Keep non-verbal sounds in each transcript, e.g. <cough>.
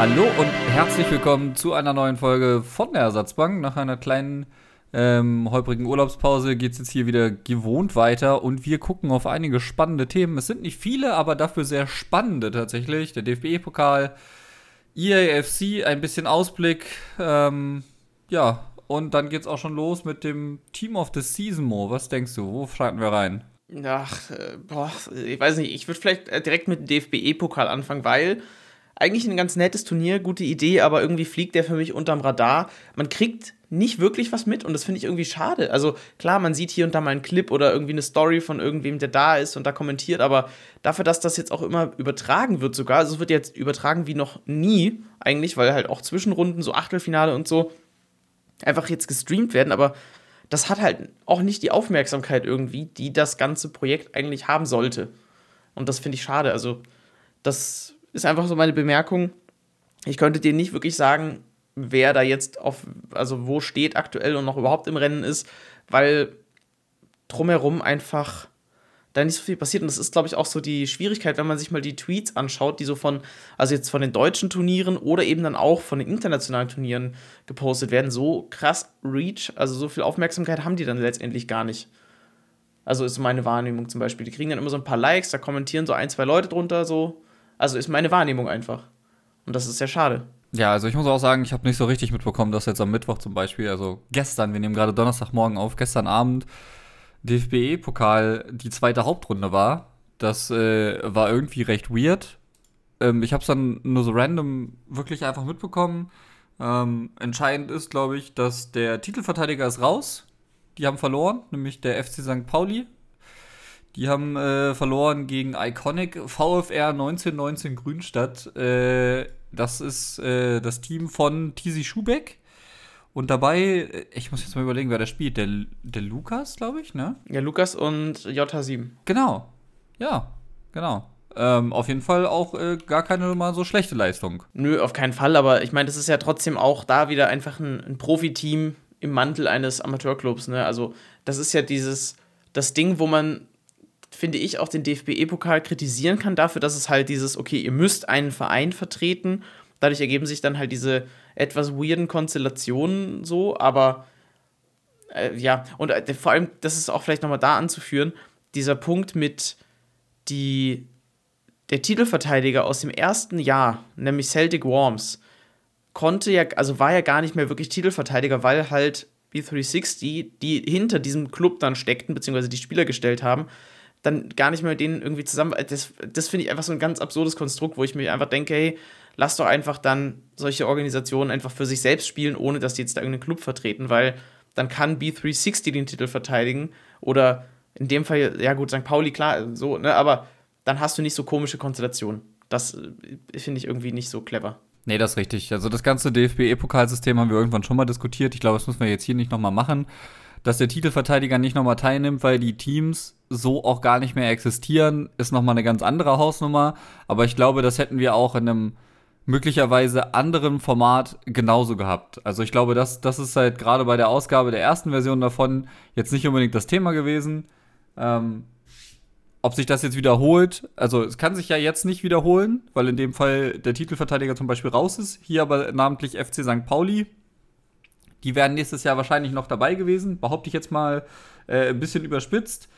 Hallo und herzlich willkommen zu einer neuen Folge von der Ersatzbank. Nach einer kleinen ähm, holprigen Urlaubspause geht es jetzt hier wieder gewohnt weiter und wir gucken auf einige spannende Themen. Es sind nicht viele, aber dafür sehr spannende tatsächlich. Der DFB-Pokal, EAFC, ein bisschen Ausblick. Ähm, ja, und dann geht es auch schon los mit dem Team of the Season, Mo. Was denkst du? Wo starten wir rein? Ach, äh, boah, ich weiß nicht. Ich würde vielleicht äh, direkt mit dem DFB-Pokal anfangen, weil eigentlich ein ganz nettes Turnier, gute Idee, aber irgendwie fliegt der für mich unterm Radar. Man kriegt nicht wirklich was mit und das finde ich irgendwie schade. Also klar, man sieht hier und da mal einen Clip oder irgendwie eine Story von irgendwem, der da ist und da kommentiert, aber dafür, dass das jetzt auch immer übertragen wird sogar, also es wird jetzt übertragen wie noch nie eigentlich, weil halt auch Zwischenrunden, so Achtelfinale und so, einfach jetzt gestreamt werden, aber das hat halt auch nicht die Aufmerksamkeit irgendwie, die das ganze Projekt eigentlich haben sollte. Und das finde ich schade. Also das ist einfach so meine Bemerkung. Ich könnte dir nicht wirklich sagen, wer da jetzt auf, also wo steht aktuell und noch überhaupt im Rennen ist, weil drumherum einfach da nicht so viel passiert. Und das ist, glaube ich, auch so die Schwierigkeit, wenn man sich mal die Tweets anschaut, die so von, also jetzt von den deutschen Turnieren oder eben dann auch von den internationalen Turnieren gepostet werden. So krass Reach, also so viel Aufmerksamkeit haben die dann letztendlich gar nicht. Also ist meine Wahrnehmung zum Beispiel. Die kriegen dann immer so ein paar Likes, da kommentieren so ein, zwei Leute drunter, so. Also ist meine Wahrnehmung einfach. Und das ist sehr schade. Ja, also ich muss auch sagen, ich habe nicht so richtig mitbekommen, dass jetzt am Mittwoch zum Beispiel, also gestern, wir nehmen gerade Donnerstagmorgen auf, gestern Abend DFB-Pokal die zweite Hauptrunde war. Das äh, war irgendwie recht weird. Ähm, ich habe es dann nur so random wirklich einfach mitbekommen. Ähm, entscheidend ist, glaube ich, dass der Titelverteidiger ist raus. Die haben verloren, nämlich der FC St. Pauli die haben äh, verloren gegen Iconic VfR 1919 Grünstadt. Äh, das ist äh, das Team von Tizi Schubeck. Und dabei, äh, ich muss jetzt mal überlegen, wer da spielt. Der, der Lukas, glaube ich, ne? Ja, Lukas und J7. Genau. Ja, genau. Ähm, auf jeden Fall auch äh, gar keine mal so schlechte Leistung. Nö, auf keinen Fall, aber ich meine, das ist ja trotzdem auch da wieder einfach ein, ein Profiteam im Mantel eines Amateurclubs, ne? Also, das ist ja dieses, das Ding, wo man finde ich, auch den DFB-Pokal kritisieren kann dafür, dass es halt dieses, okay, ihr müsst einen Verein vertreten. Dadurch ergeben sich dann halt diese etwas weirden Konstellationen so, aber äh, ja, und äh, vor allem, das ist auch vielleicht nochmal da anzuführen, dieser Punkt mit die, der Titelverteidiger aus dem ersten Jahr, nämlich Celtic Worms, konnte ja, also war ja gar nicht mehr wirklich Titelverteidiger, weil halt B360, die hinter diesem Club dann steckten, beziehungsweise die Spieler gestellt haben, dann gar nicht mehr mit denen irgendwie zusammen. Das, das finde ich einfach so ein ganz absurdes Konstrukt, wo ich mir einfach denke, hey, lass doch einfach dann solche Organisationen einfach für sich selbst spielen, ohne dass die jetzt da irgendeinen Club vertreten, weil dann kann B360 den Titel verteidigen oder in dem Fall, ja gut, St. Pauli, klar, so, ne, aber dann hast du nicht so komische Konstellationen. Das äh, finde ich irgendwie nicht so clever. Nee, das ist richtig. Also das ganze DFB-E-Pokalsystem haben wir irgendwann schon mal diskutiert. Ich glaube, das müssen wir jetzt hier nicht nochmal machen dass der Titelverteidiger nicht nochmal teilnimmt, weil die Teams so auch gar nicht mehr existieren, ist nochmal eine ganz andere Hausnummer. Aber ich glaube, das hätten wir auch in einem möglicherweise anderen Format genauso gehabt. Also ich glaube, das, das ist halt gerade bei der Ausgabe der ersten Version davon jetzt nicht unbedingt das Thema gewesen. Ähm, ob sich das jetzt wiederholt, also es kann sich ja jetzt nicht wiederholen, weil in dem Fall der Titelverteidiger zum Beispiel raus ist. Hier aber namentlich FC St. Pauli, die wären nächstes Jahr wahrscheinlich noch dabei gewesen, behaupte ich jetzt mal äh, ein bisschen überspitzt.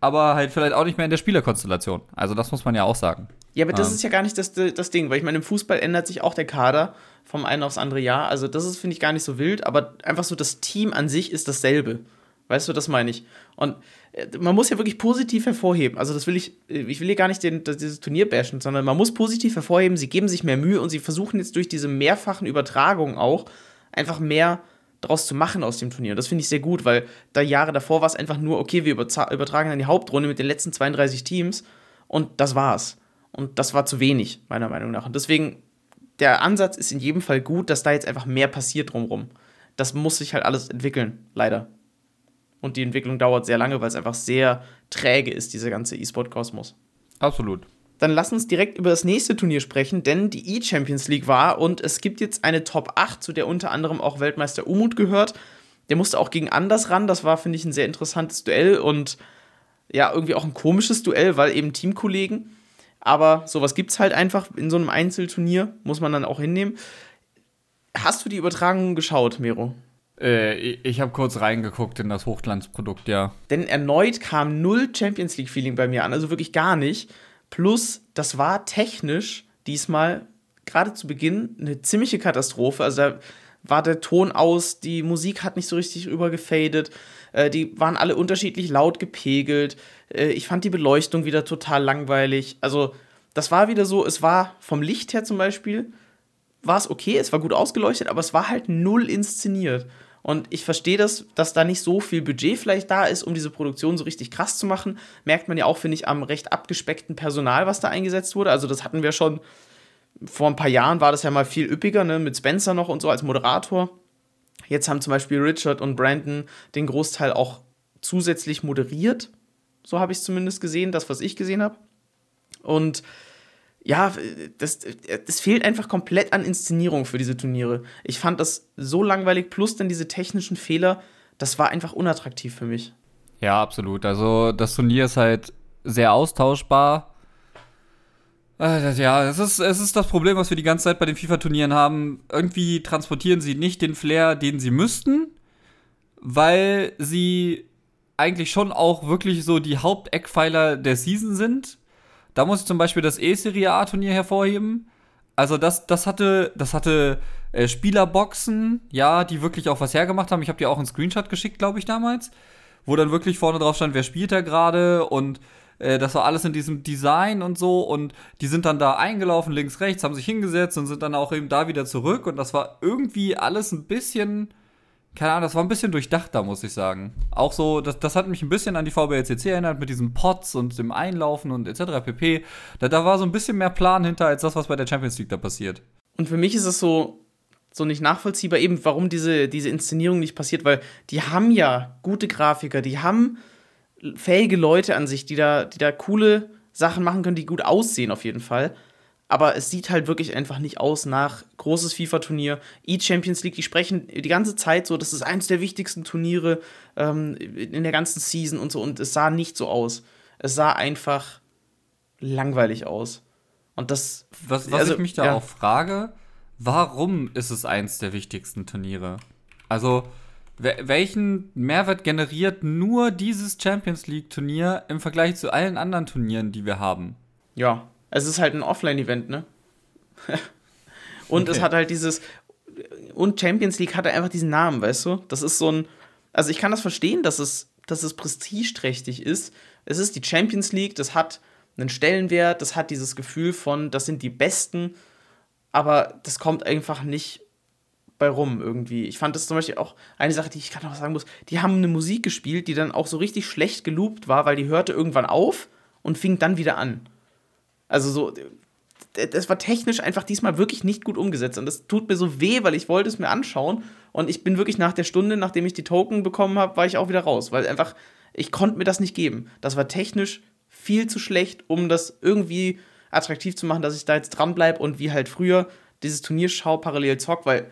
Aber halt vielleicht auch nicht mehr in der Spielerkonstellation. Also das muss man ja auch sagen. Ja, aber das ähm. ist ja gar nicht das, das Ding, weil ich meine, im Fußball ändert sich auch der Kader vom einen aufs andere Jahr. Also das ist, finde ich, gar nicht so wild, aber einfach so das Team an sich ist dasselbe. Weißt du, das meine ich. Und äh, man muss ja wirklich positiv hervorheben. Also das will ich, äh, ich will hier gar nicht den, das, dieses Turnier bashen, sondern man muss positiv hervorheben, sie geben sich mehr Mühe und sie versuchen jetzt durch diese mehrfachen Übertragungen auch einfach mehr draus zu machen aus dem Turnier. Und das finde ich sehr gut, weil da Jahre davor war es einfach nur, okay, wir übertragen dann die Hauptrunde mit den letzten 32 Teams und das war's. Und das war zu wenig, meiner Meinung nach. Und deswegen, der Ansatz ist in jedem Fall gut, dass da jetzt einfach mehr passiert drumrum. Das muss sich halt alles entwickeln, leider. Und die Entwicklung dauert sehr lange, weil es einfach sehr träge ist, dieser ganze E-Sport-Kosmos. Absolut. Dann lass uns direkt über das nächste Turnier sprechen, denn die E-Champions League war und es gibt jetzt eine Top 8, zu der unter anderem auch Weltmeister Umut gehört. Der musste auch gegen Anders ran. Das war, finde ich, ein sehr interessantes Duell und ja, irgendwie auch ein komisches Duell, weil eben Teamkollegen. Aber sowas gibt es halt einfach in so einem Einzelturnier, muss man dann auch hinnehmen. Hast du die Übertragung geschaut, Mero? Äh, ich habe kurz reingeguckt in das Hochglanzprodukt, ja. Denn erneut kam null Champions League-Feeling bei mir an, also wirklich gar nicht. Plus, das war technisch diesmal gerade zu Beginn eine ziemliche Katastrophe. Also da war der Ton aus, die Musik hat nicht so richtig rübergefadet, äh, die waren alle unterschiedlich laut gepegelt. Äh, ich fand die Beleuchtung wieder total langweilig. Also, das war wieder so, es war vom Licht her zum Beispiel, war es okay, es war gut ausgeleuchtet, aber es war halt null inszeniert. Und ich verstehe das, dass da nicht so viel Budget vielleicht da ist, um diese Produktion so richtig krass zu machen. Merkt man ja auch, finde ich, am recht abgespeckten Personal, was da eingesetzt wurde. Also, das hatten wir schon vor ein paar Jahren, war das ja mal viel üppiger, ne? mit Spencer noch und so als Moderator. Jetzt haben zum Beispiel Richard und Brandon den Großteil auch zusätzlich moderiert. So habe ich es zumindest gesehen, das, was ich gesehen habe. Und ja, das, das fehlt einfach komplett an Inszenierung für diese Turniere. Ich fand das so langweilig, plus dann diese technischen Fehler, das war einfach unattraktiv für mich. Ja, absolut. Also das Turnier ist halt sehr austauschbar. Äh, ja, es ist, es ist das Problem, was wir die ganze Zeit bei den FIFA-Turnieren haben. Irgendwie transportieren sie nicht den Flair, den sie müssten, weil sie eigentlich schon auch wirklich so die Haupteckpfeiler der Season sind. Da muss ich zum Beispiel das E-Serie A-Turnier hervorheben. Also das, das hatte, das hatte äh, Spielerboxen, ja, die wirklich auch was hergemacht haben. Ich habe dir auch einen Screenshot geschickt, glaube ich, damals, wo dann wirklich vorne drauf stand, wer spielt da gerade und äh, das war alles in diesem Design und so. Und die sind dann da eingelaufen, links, rechts, haben sich hingesetzt und sind dann auch eben da wieder zurück. Und das war irgendwie alles ein bisschen, keine Ahnung, das war ein bisschen durchdachter, muss ich sagen. Auch so, das, das hat mich ein bisschen an die VBLCC erinnert mit diesen Pots und dem Einlaufen und etc. pp. Da, da war so ein bisschen mehr Plan hinter als das, was bei der Champions League da passiert. Und für mich ist es so, so nicht nachvollziehbar, eben warum diese, diese Inszenierung nicht passiert, weil die haben ja gute Grafiker, die haben fähige Leute an sich, die da, die da coole Sachen machen können, die gut aussehen auf jeden Fall. Aber es sieht halt wirklich einfach nicht aus nach großes FIFA-Turnier. E-Champions League, die sprechen die ganze Zeit so, das ist eines der wichtigsten Turniere ähm, in der ganzen Season und so. Und es sah nicht so aus. Es sah einfach langweilig aus. Und das. Was, was also, ich mich da ja. auch frage, warum ist es eins der wichtigsten Turniere? Also, welchen Mehrwert generiert nur dieses Champions League-Turnier im Vergleich zu allen anderen Turnieren, die wir haben? Ja, es ist halt ein Offline-Event, ne? <laughs> und okay. es hat halt dieses. Und Champions League hat einfach diesen Namen, weißt du? Das ist so ein. Also ich kann das verstehen, dass es, dass es prestigeträchtig ist. Es ist die Champions League, das hat einen Stellenwert, das hat dieses Gefühl von, das sind die Besten, aber das kommt einfach nicht bei rum irgendwie. Ich fand das zum Beispiel auch eine Sache, die ich gerade noch sagen muss. Die haben eine Musik gespielt, die dann auch so richtig schlecht geloopt war, weil die hörte irgendwann auf und fing dann wieder an. Also so, das war technisch einfach diesmal wirklich nicht gut umgesetzt. Und das tut mir so weh, weil ich wollte es mir anschauen. Und ich bin wirklich nach der Stunde, nachdem ich die Token bekommen habe, war ich auch wieder raus. Weil einfach, ich konnte mir das nicht geben. Das war technisch viel zu schlecht, um das irgendwie attraktiv zu machen, dass ich da jetzt dranbleibe und wie halt früher dieses Turnierschau parallel zock, weil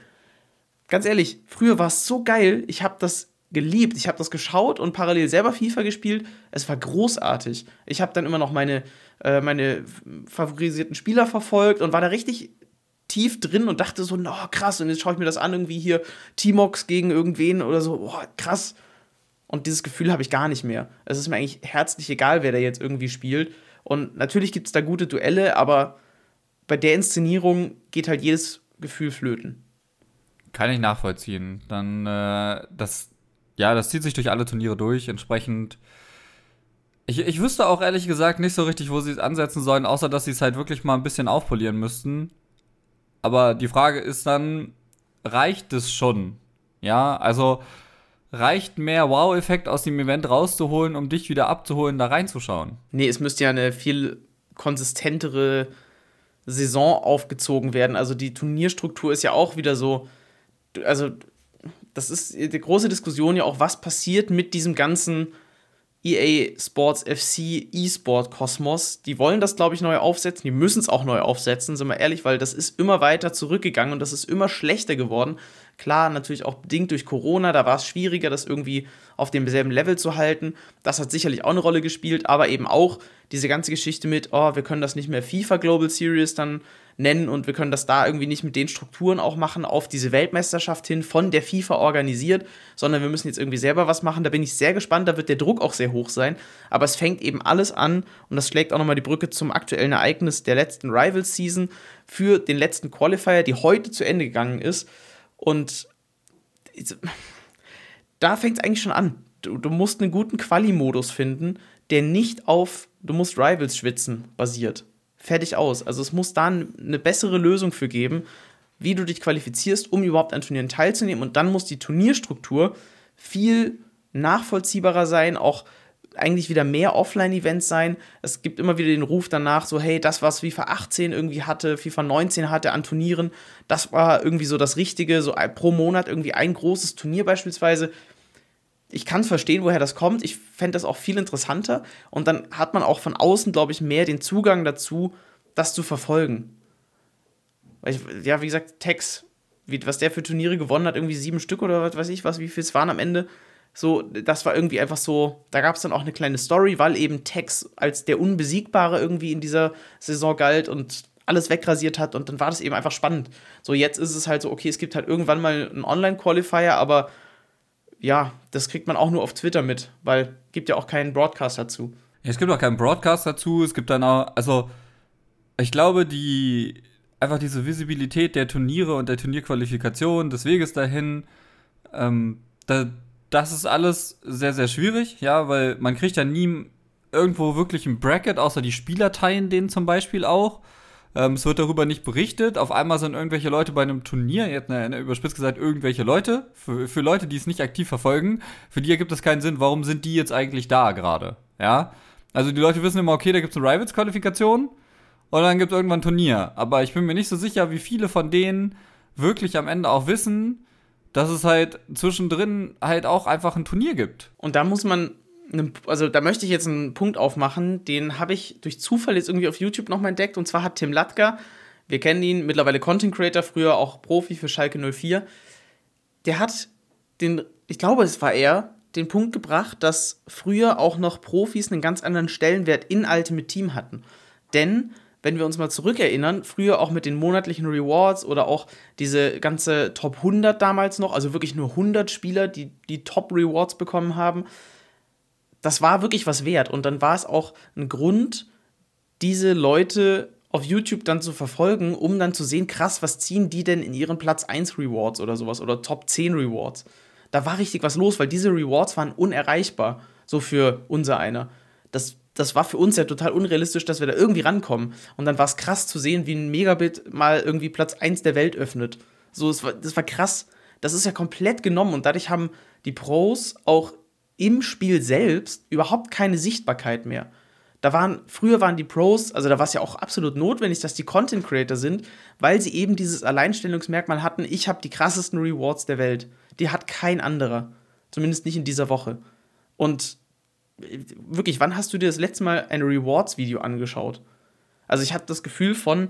ganz ehrlich, früher war es so geil. Ich habe das geliebt. Ich habe das geschaut und parallel selber FIFA gespielt. Es war großartig. Ich habe dann immer noch meine, äh, meine favorisierten Spieler verfolgt und war da richtig tief drin und dachte so, oh, krass, und jetzt schaue ich mir das an, irgendwie hier T-Mox gegen irgendwen oder so, oh, krass. Und dieses Gefühl habe ich gar nicht mehr. Es ist mir eigentlich herzlich egal, wer da jetzt irgendwie spielt. Und natürlich gibt es da gute Duelle, aber bei der Inszenierung geht halt jedes Gefühl flöten. Kann ich nachvollziehen. Dann, äh, das, ja, das zieht sich durch alle Turniere durch. Entsprechend. Ich, ich wüsste auch ehrlich gesagt nicht so richtig, wo sie es ansetzen sollen, außer dass sie es halt wirklich mal ein bisschen aufpolieren müssten. Aber die Frage ist dann, reicht es schon? Ja, also reicht mehr Wow-Effekt aus dem Event rauszuholen, um dich wieder abzuholen, da reinzuschauen? Nee, es müsste ja eine viel konsistentere Saison aufgezogen werden. Also die Turnierstruktur ist ja auch wieder so, also das ist die große Diskussion ja auch, was passiert mit diesem ganzen EA Sports FC E-Sport Kosmos. Die wollen das, glaube ich, neu aufsetzen. Die müssen es auch neu aufsetzen, sind wir ehrlich, weil das ist immer weiter zurückgegangen und das ist immer schlechter geworden. Klar, natürlich auch bedingt durch Corona, da war es schwieriger, das irgendwie auf demselben Level zu halten. Das hat sicherlich auch eine Rolle gespielt, aber eben auch diese ganze Geschichte mit, oh, wir können das nicht mehr FIFA Global Series dann nennen und wir können das da irgendwie nicht mit den Strukturen auch machen auf diese Weltmeisterschaft hin von der FIFA organisiert, sondern wir müssen jetzt irgendwie selber was machen. Da bin ich sehr gespannt, da wird der Druck auch sehr hoch sein, aber es fängt eben alles an und das schlägt auch nochmal die Brücke zum aktuellen Ereignis der letzten Rivals Season für den letzten Qualifier, die heute zu Ende gegangen ist und da fängt es eigentlich schon an. Du, du musst einen guten Quali-Modus finden, der nicht auf du musst Rivals schwitzen basiert fertig aus. Also es muss da eine bessere Lösung für geben, wie du dich qualifizierst, um überhaupt an Turnieren teilzunehmen. Und dann muss die Turnierstruktur viel nachvollziehbarer sein, auch eigentlich wieder mehr Offline-Events sein. Es gibt immer wieder den Ruf danach, so, hey, das, was FIFA 18 irgendwie hatte, FIFA 19 hatte an Turnieren, das war irgendwie so das Richtige, so pro Monat irgendwie ein großes Turnier beispielsweise ich kann verstehen, woher das kommt. Ich fände das auch viel interessanter. Und dann hat man auch von außen, glaube ich, mehr den Zugang dazu, das zu verfolgen. Ich, ja, wie gesagt, Tex, was der für Turniere gewonnen hat, irgendwie sieben Stück oder was weiß ich was, wie viel es waren am Ende. So, das war irgendwie einfach so, da gab es dann auch eine kleine Story, weil eben Tex als der Unbesiegbare irgendwie in dieser Saison galt und alles wegrasiert hat und dann war das eben einfach spannend. So, jetzt ist es halt so, okay, es gibt halt irgendwann mal einen Online-Qualifier, aber ja, das kriegt man auch nur auf Twitter mit, weil gibt ja auch keinen Broadcast dazu. Es gibt auch keinen Broadcast dazu. Es gibt dann auch, also ich glaube, die einfach diese Visibilität der Turniere und der Turnierqualifikation, des Weges dahin, ähm, da, das ist alles sehr, sehr schwierig, ja, weil man kriegt ja nie irgendwo wirklich ein Bracket, außer die Spieler teilen den zum Beispiel auch. Ähm, es wird darüber nicht berichtet. Auf einmal sind irgendwelche Leute bei einem Turnier, jetzt ne, überspitzt gesagt, irgendwelche Leute. Für, für Leute, die es nicht aktiv verfolgen, für die ergibt es keinen Sinn, warum sind die jetzt eigentlich da gerade? Ja. Also die Leute wissen immer, okay, da gibt es eine Rivals-Qualifikation und dann gibt es irgendwann ein Turnier. Aber ich bin mir nicht so sicher, wie viele von denen wirklich am Ende auch wissen, dass es halt zwischendrin halt auch einfach ein Turnier gibt. Und da muss man also da möchte ich jetzt einen Punkt aufmachen, den habe ich durch Zufall jetzt irgendwie auf YouTube nochmal entdeckt. Und zwar hat Tim Latka, wir kennen ihn, mittlerweile Content Creator, früher auch Profi für Schalke 04, der hat den, ich glaube, es war er, den Punkt gebracht, dass früher auch noch Profis einen ganz anderen Stellenwert in Ultimate Team hatten. Denn, wenn wir uns mal zurückerinnern, früher auch mit den monatlichen Rewards oder auch diese ganze Top 100 damals noch, also wirklich nur 100 Spieler, die die Top Rewards bekommen haben, das war wirklich was wert. Und dann war es auch ein Grund, diese Leute auf YouTube dann zu verfolgen, um dann zu sehen, krass, was ziehen die denn in ihren Platz 1 Rewards oder sowas oder Top 10 Rewards. Da war richtig was los, weil diese Rewards waren unerreichbar, so für unser einer. Das, das war für uns ja total unrealistisch, dass wir da irgendwie rankommen. Und dann war es krass zu sehen, wie ein Megabit mal irgendwie Platz 1 der Welt öffnet. So, das war, das war krass. Das ist ja komplett genommen und dadurch haben die Pros auch im Spiel selbst überhaupt keine Sichtbarkeit mehr. Da waren, früher waren die Pros, also da war es ja auch absolut notwendig, dass die Content Creator sind, weil sie eben dieses Alleinstellungsmerkmal hatten, ich habe die krassesten Rewards der Welt. Die hat kein anderer. Zumindest nicht in dieser Woche. Und wirklich, wann hast du dir das letzte Mal ein Rewards-Video angeschaut? Also ich hatte das Gefühl von,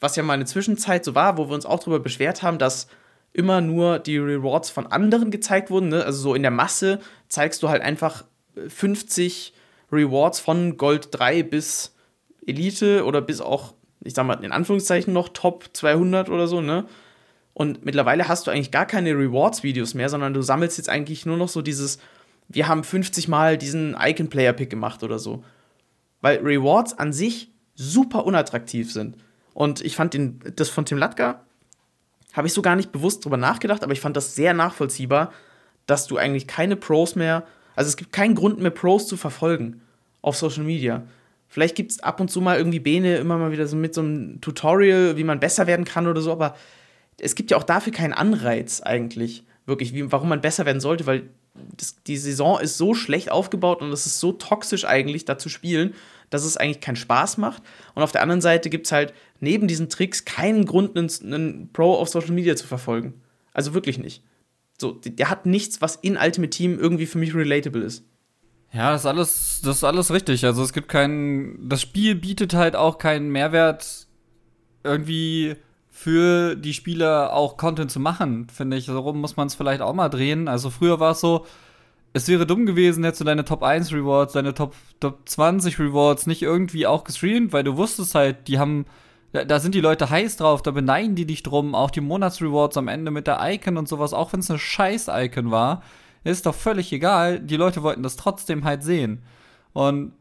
was ja mal eine Zwischenzeit so war, wo wir uns auch darüber beschwert haben, dass immer nur die Rewards von anderen gezeigt wurden. Ne? Also so in der Masse zeigst du halt einfach 50 Rewards von Gold 3 bis Elite oder bis auch, ich sag mal, in Anführungszeichen noch Top 200 oder so, ne? Und mittlerweile hast du eigentlich gar keine Rewards-Videos mehr, sondern du sammelst jetzt eigentlich nur noch so dieses, wir haben 50 Mal diesen Icon-Player-Pick gemacht oder so. Weil Rewards an sich super unattraktiv sind. Und ich fand den, das von Tim Latka habe ich so gar nicht bewusst drüber nachgedacht, aber ich fand das sehr nachvollziehbar, dass du eigentlich keine Pros mehr, also es gibt keinen Grund mehr, Pros zu verfolgen auf Social Media. Vielleicht gibt es ab und zu mal irgendwie Bene immer mal wieder so mit so einem Tutorial, wie man besser werden kann oder so, aber es gibt ja auch dafür keinen Anreiz eigentlich, wirklich, wie, warum man besser werden sollte, weil das, die Saison ist so schlecht aufgebaut und es ist so toxisch eigentlich, da zu spielen, dass es eigentlich keinen Spaß macht. Und auf der anderen Seite gibt es halt neben diesen Tricks keinen Grund, einen, einen Pro auf Social Media zu verfolgen. Also wirklich nicht. So, der hat nichts, was in Ultimate Team irgendwie für mich relatable ist. Ja, das ist alles, das ist alles richtig. Also es gibt keinen, das Spiel bietet halt auch keinen Mehrwert irgendwie für die Spieler auch Content zu machen, finde ich. So rum muss man es vielleicht auch mal drehen. Also früher war es so, es wäre dumm gewesen, hättest du deine Top 1 Rewards, deine Top, Top 20 Rewards nicht irgendwie auch gestreamt, weil du wusstest halt, die haben, da, da sind die Leute heiß drauf, da beneiden die dich drum, auch die Monatsrewards am Ende mit der Icon und sowas, auch wenn es eine scheiß Icon war, ist doch völlig egal, die Leute wollten das trotzdem halt sehen. Und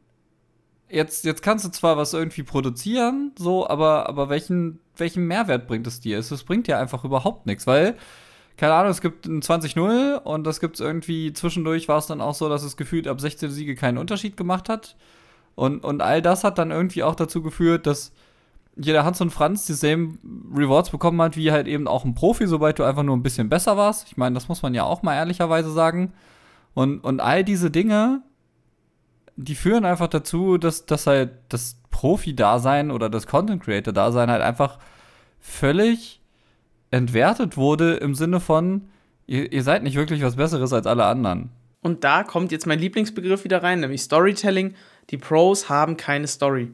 jetzt, jetzt kannst du zwar was irgendwie produzieren, so, aber, aber welchen, welchen Mehrwert bringt es dir? Es bringt dir einfach überhaupt nichts, weil, keine Ahnung, es gibt ein 20-0 und das gibt es irgendwie zwischendurch war es dann auch so, dass es gefühlt ab 16 Siege keinen Unterschied gemacht hat. Und, und all das hat dann irgendwie auch dazu geführt, dass jeder Hans und Franz dieselben Rewards bekommen hat, wie halt eben auch ein Profi, sobald du einfach nur ein bisschen besser warst. Ich meine, das muss man ja auch mal ehrlicherweise sagen. Und, und all diese Dinge die führen einfach dazu, dass, dass halt das Profi-Dasein oder das Content-Creator-Dasein halt einfach völlig entwertet wurde im Sinne von, ihr, ihr seid nicht wirklich was Besseres als alle anderen. Und da kommt jetzt mein Lieblingsbegriff wieder rein, nämlich Storytelling. Die Pros haben keine Story.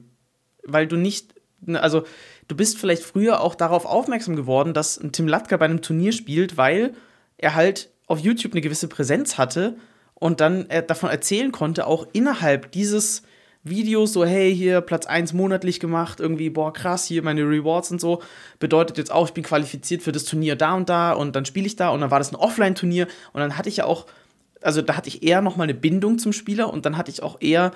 Weil du nicht, also du bist vielleicht früher auch darauf aufmerksam geworden, dass ein Tim Latka bei einem Turnier spielt, weil er halt auf YouTube eine gewisse Präsenz hatte und dann äh, davon erzählen konnte, auch innerhalb dieses Videos, so, hey, hier Platz 1 monatlich gemacht, irgendwie, boah, krass, hier meine Rewards und so, bedeutet jetzt auch, ich bin qualifiziert für das Turnier da und da und dann spiele ich da und dann war das ein Offline-Turnier und dann hatte ich ja auch, also da hatte ich eher nochmal eine Bindung zum Spieler und dann hatte ich auch eher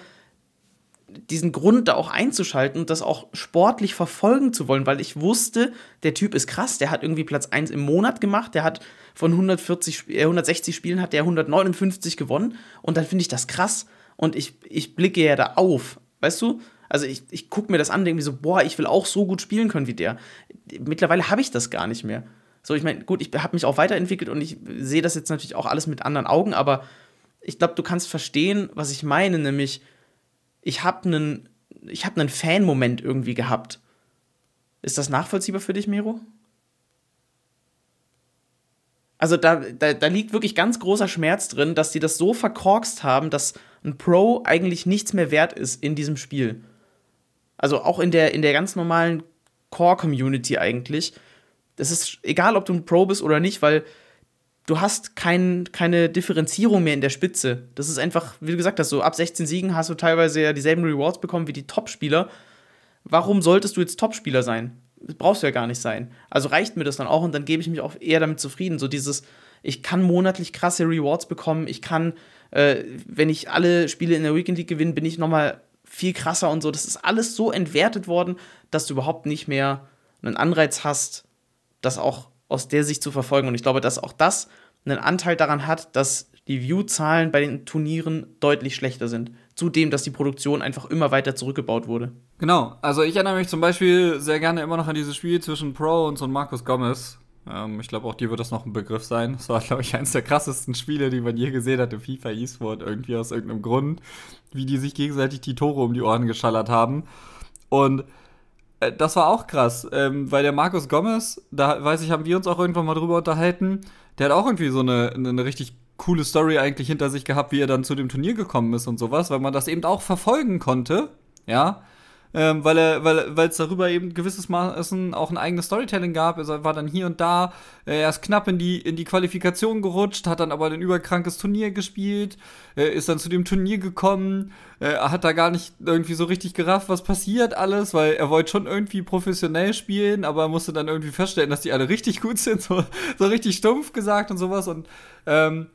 diesen Grund da auch einzuschalten und das auch sportlich verfolgen zu wollen, weil ich wusste, der Typ ist krass, der hat irgendwie Platz 1 im Monat gemacht, der hat von 140, äh, 160 Spielen hat der 159 gewonnen und dann finde ich das krass und ich, ich blicke ja da auf, weißt du? Also ich, ich gucke mir das an, denke mir so, boah, ich will auch so gut spielen können wie der. Mittlerweile habe ich das gar nicht mehr. So, ich meine, gut, ich habe mich auch weiterentwickelt und ich sehe das jetzt natürlich auch alles mit anderen Augen, aber ich glaube, du kannst verstehen, was ich meine, nämlich ich habe einen ich habe einen Fan-Moment irgendwie gehabt. Ist das nachvollziehbar für dich, Miro? Also da, da, da liegt wirklich ganz großer Schmerz drin, dass die das so verkorkst haben, dass ein Pro eigentlich nichts mehr wert ist in diesem Spiel. Also auch in der, in der ganz normalen Core-Community eigentlich. Das ist egal, ob du ein Pro bist oder nicht, weil du hast kein, keine Differenzierung mehr in der Spitze. Das ist einfach, wie du gesagt hast, so ab 16 Siegen hast du teilweise ja dieselben Rewards bekommen wie die Top-Spieler. Warum solltest du jetzt Top-Spieler sein? Das brauchst du ja gar nicht sein. Also reicht mir das dann auch und dann gebe ich mich auch eher damit zufrieden. So dieses, ich kann monatlich krasse Rewards bekommen, ich kann, äh, wenn ich alle Spiele in der Weekend League gewinne, bin ich nochmal viel krasser und so. Das ist alles so entwertet worden, dass du überhaupt nicht mehr einen Anreiz hast, das auch aus der Sicht zu verfolgen. Und ich glaube, dass auch das einen Anteil daran hat, dass die View-Zahlen bei den Turnieren deutlich schlechter sind. Zudem, dass die Produktion einfach immer weiter zurückgebaut wurde. Genau, also ich erinnere mich zum Beispiel sehr gerne immer noch an dieses Spiel zwischen Pro und so Markus Gomez. Ähm, ich glaube, auch dir wird das noch ein Begriff sein. Das war, glaube ich, eines der krassesten Spiele, die man je gesehen hat im FIFA E-Sport, irgendwie aus irgendeinem Grund, wie die sich gegenseitig die Tore um die Ohren geschallert haben. Und das war auch krass, ähm, weil der Markus Gomez, da weiß ich, haben wir uns auch irgendwann mal drüber unterhalten, der hat auch irgendwie so eine, eine richtig coole Story eigentlich hinter sich gehabt, wie er dann zu dem Turnier gekommen ist und sowas, weil man das eben auch verfolgen konnte, ja ähm, weil er, weil es darüber eben gewisses Maßen auch ein eigenes Storytelling gab. Er war dann hier und da, äh, er ist knapp in die, in die Qualifikation gerutscht, hat dann aber ein überkrankes Turnier gespielt, äh, ist dann zu dem Turnier gekommen, äh, hat da gar nicht irgendwie so richtig gerafft, was passiert alles, weil er wollte schon irgendwie professionell spielen, aber musste dann irgendwie feststellen, dass die alle richtig gut sind, so, so richtig stumpf gesagt und sowas und ähm,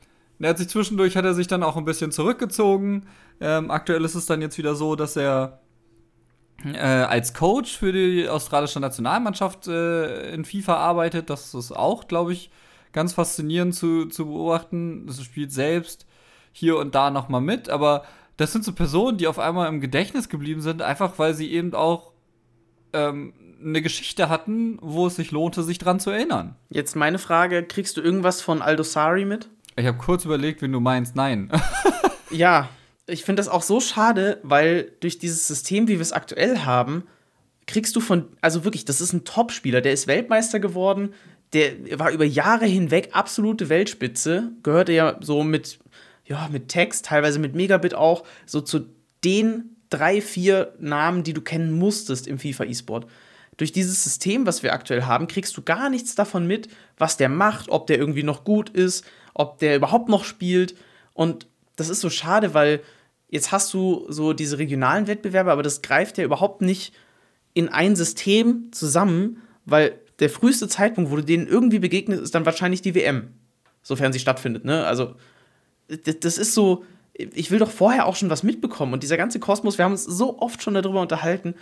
er hat sich zwischendurch, hat er sich dann auch ein bisschen zurückgezogen. Ähm, aktuell ist es dann jetzt wieder so, dass er äh, als Coach für die australische Nationalmannschaft äh, in FIFA arbeitet. Das ist auch, glaube ich, ganz faszinierend zu, zu beobachten. Das spielt selbst hier und da nochmal mit, aber das sind so Personen, die auf einmal im Gedächtnis geblieben sind, einfach weil sie eben auch ähm, eine Geschichte hatten, wo es sich lohnte, sich dran zu erinnern. Jetzt meine Frage: Kriegst du irgendwas von Aldo Sari mit? Ich habe kurz überlegt, wenn du meinst, nein. ja, ich finde das auch so schade, weil durch dieses System, wie wir es aktuell haben, kriegst du von, also wirklich, das ist ein Top-Spieler, der ist Weltmeister geworden, der war über Jahre hinweg absolute Weltspitze, gehörte ja so mit, ja, mit Text, teilweise mit Megabit auch, so zu den drei, vier Namen, die du kennen musstest im FIFA E-Sport. durch dieses System, was wir aktuell haben, kriegst du gar nichts davon mit, was der macht, ob der irgendwie noch gut ist, ob der überhaupt noch spielt. Und das ist so schade, weil jetzt hast du so diese regionalen Wettbewerbe, aber das greift ja überhaupt nicht in ein System zusammen, weil der früheste Zeitpunkt, wo du denen irgendwie begegnest, ist dann wahrscheinlich die WM, sofern sie stattfindet. Ne? Also das, das ist so, ich will doch vorher auch schon was mitbekommen. Und dieser ganze Kosmos, wir haben uns so oft schon darüber unterhalten,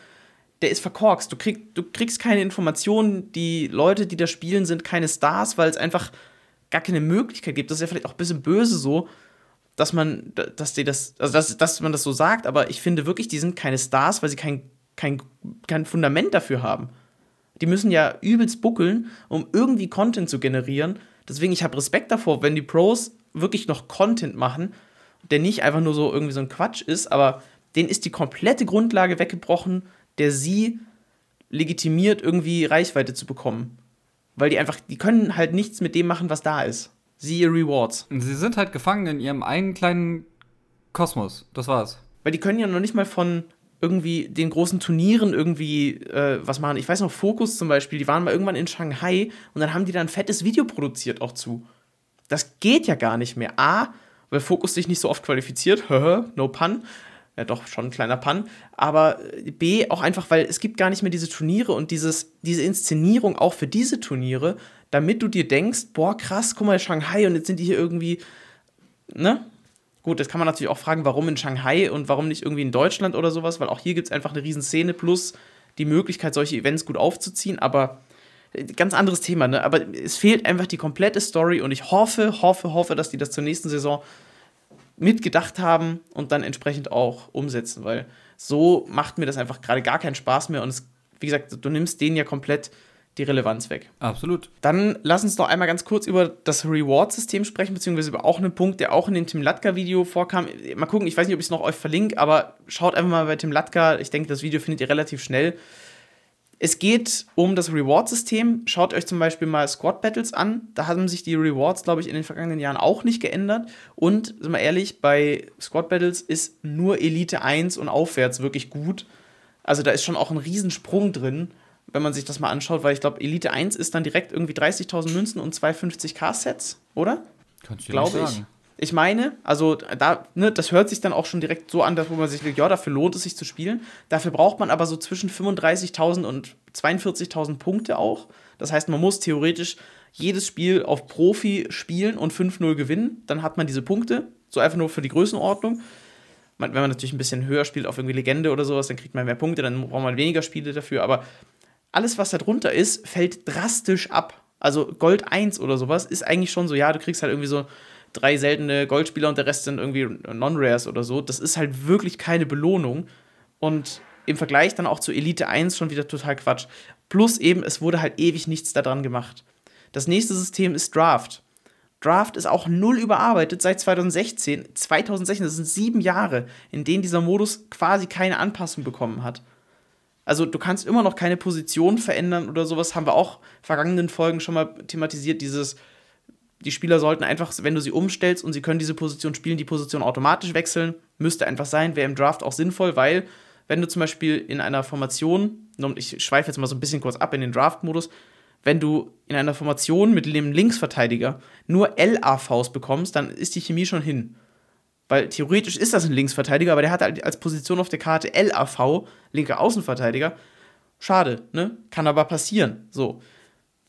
der ist verkorkst. Du, krieg, du kriegst keine Informationen, die Leute, die da spielen, sind keine Stars, weil es einfach gar keine Möglichkeit gibt. Das ist ja vielleicht auch ein bisschen böse so, dass man, dass die das, also dass, dass man das so sagt, aber ich finde wirklich, die sind keine Stars, weil sie kein, kein, kein Fundament dafür haben. Die müssen ja übelst buckeln, um irgendwie Content zu generieren. Deswegen, ich habe Respekt davor, wenn die Pros wirklich noch Content machen, der nicht einfach nur so irgendwie so ein Quatsch ist, aber denen ist die komplette Grundlage weggebrochen, der sie legitimiert, irgendwie Reichweite zu bekommen. Weil die einfach, die können halt nichts mit dem machen, was da ist. Siehe Rewards. Sie sind halt gefangen in ihrem einen kleinen Kosmos. Das war's. Weil die können ja noch nicht mal von irgendwie den großen Turnieren irgendwie äh, was machen. Ich weiß noch, Focus zum Beispiel, die waren mal irgendwann in Shanghai und dann haben die da ein fettes Video produziert auch zu. Das geht ja gar nicht mehr. A, weil Focus sich nicht so oft qualifiziert, no pun ja doch schon ein kleiner Pan, aber B auch einfach, weil es gibt gar nicht mehr diese Turniere und dieses, diese Inszenierung auch für diese Turniere, damit du dir denkst, boah, krass, guck mal, Shanghai und jetzt sind die hier irgendwie, ne? Gut, das kann man natürlich auch fragen, warum in Shanghai und warum nicht irgendwie in Deutschland oder sowas, weil auch hier gibt es einfach eine Riesenszene plus die Möglichkeit, solche Events gut aufzuziehen, aber äh, ganz anderes Thema, ne? Aber es fehlt einfach die komplette Story und ich hoffe, hoffe, hoffe, dass die das zur nächsten Saison mitgedacht haben und dann entsprechend auch umsetzen, weil so macht mir das einfach gerade gar keinen Spaß mehr und es, wie gesagt, du nimmst denen ja komplett die Relevanz weg. Absolut. Dann lass uns noch einmal ganz kurz über das Reward-System sprechen, beziehungsweise über auch einen Punkt, der auch in dem Tim Latka-Video vorkam. Mal gucken, ich weiß nicht, ob ich es noch euch verlinke, aber schaut einfach mal bei Tim Latka. Ich denke, das Video findet ihr relativ schnell. Es geht um das Reward-System. Schaut euch zum Beispiel mal Squad Battles an. Da haben sich die Rewards, glaube ich, in den vergangenen Jahren auch nicht geändert. Und, sind wir ehrlich, bei Squad Battles ist nur Elite 1 und aufwärts wirklich gut. Also da ist schon auch ein Riesensprung drin, wenn man sich das mal anschaut, weil ich glaube, Elite 1 ist dann direkt irgendwie 30.000 Münzen und 250k-Sets, oder? Kannst du glaube ich. Sagen. Ich meine, also da, ne, das hört sich dann auch schon direkt so an, dass wo man sich denkt, ja, dafür lohnt es sich zu spielen. Dafür braucht man aber so zwischen 35.000 und 42.000 Punkte auch. Das heißt, man muss theoretisch jedes Spiel auf Profi spielen und 5-0 gewinnen. Dann hat man diese Punkte. So einfach nur für die Größenordnung. wenn man natürlich ein bisschen höher spielt auf irgendwie Legende oder sowas, dann kriegt man mehr Punkte, dann braucht man weniger Spiele dafür. Aber alles, was da drunter ist, fällt drastisch ab. Also Gold 1 oder sowas ist eigentlich schon so, ja, du kriegst halt irgendwie so drei seltene Goldspieler und der Rest sind irgendwie Non-Rares oder so. Das ist halt wirklich keine Belohnung. Und im Vergleich dann auch zu Elite 1 schon wieder total Quatsch. Plus eben, es wurde halt ewig nichts daran gemacht. Das nächste System ist Draft. Draft ist auch null überarbeitet seit 2016. 2016, das sind sieben Jahre, in denen dieser Modus quasi keine Anpassung bekommen hat. Also du kannst immer noch keine Position verändern oder sowas. Haben wir auch vergangenen Folgen schon mal thematisiert, dieses die Spieler sollten einfach, wenn du sie umstellst und sie können diese Position spielen, die Position automatisch wechseln. Müsste einfach sein, wäre im Draft auch sinnvoll, weil wenn du zum Beispiel in einer Formation, ich schweife jetzt mal so ein bisschen kurz ab in den Draft-Modus, wenn du in einer Formation mit dem Linksverteidiger nur LAVs bekommst, dann ist die Chemie schon hin. Weil theoretisch ist das ein Linksverteidiger, aber der hat halt als Position auf der Karte LAV, linker Außenverteidiger. Schade, ne? Kann aber passieren. So.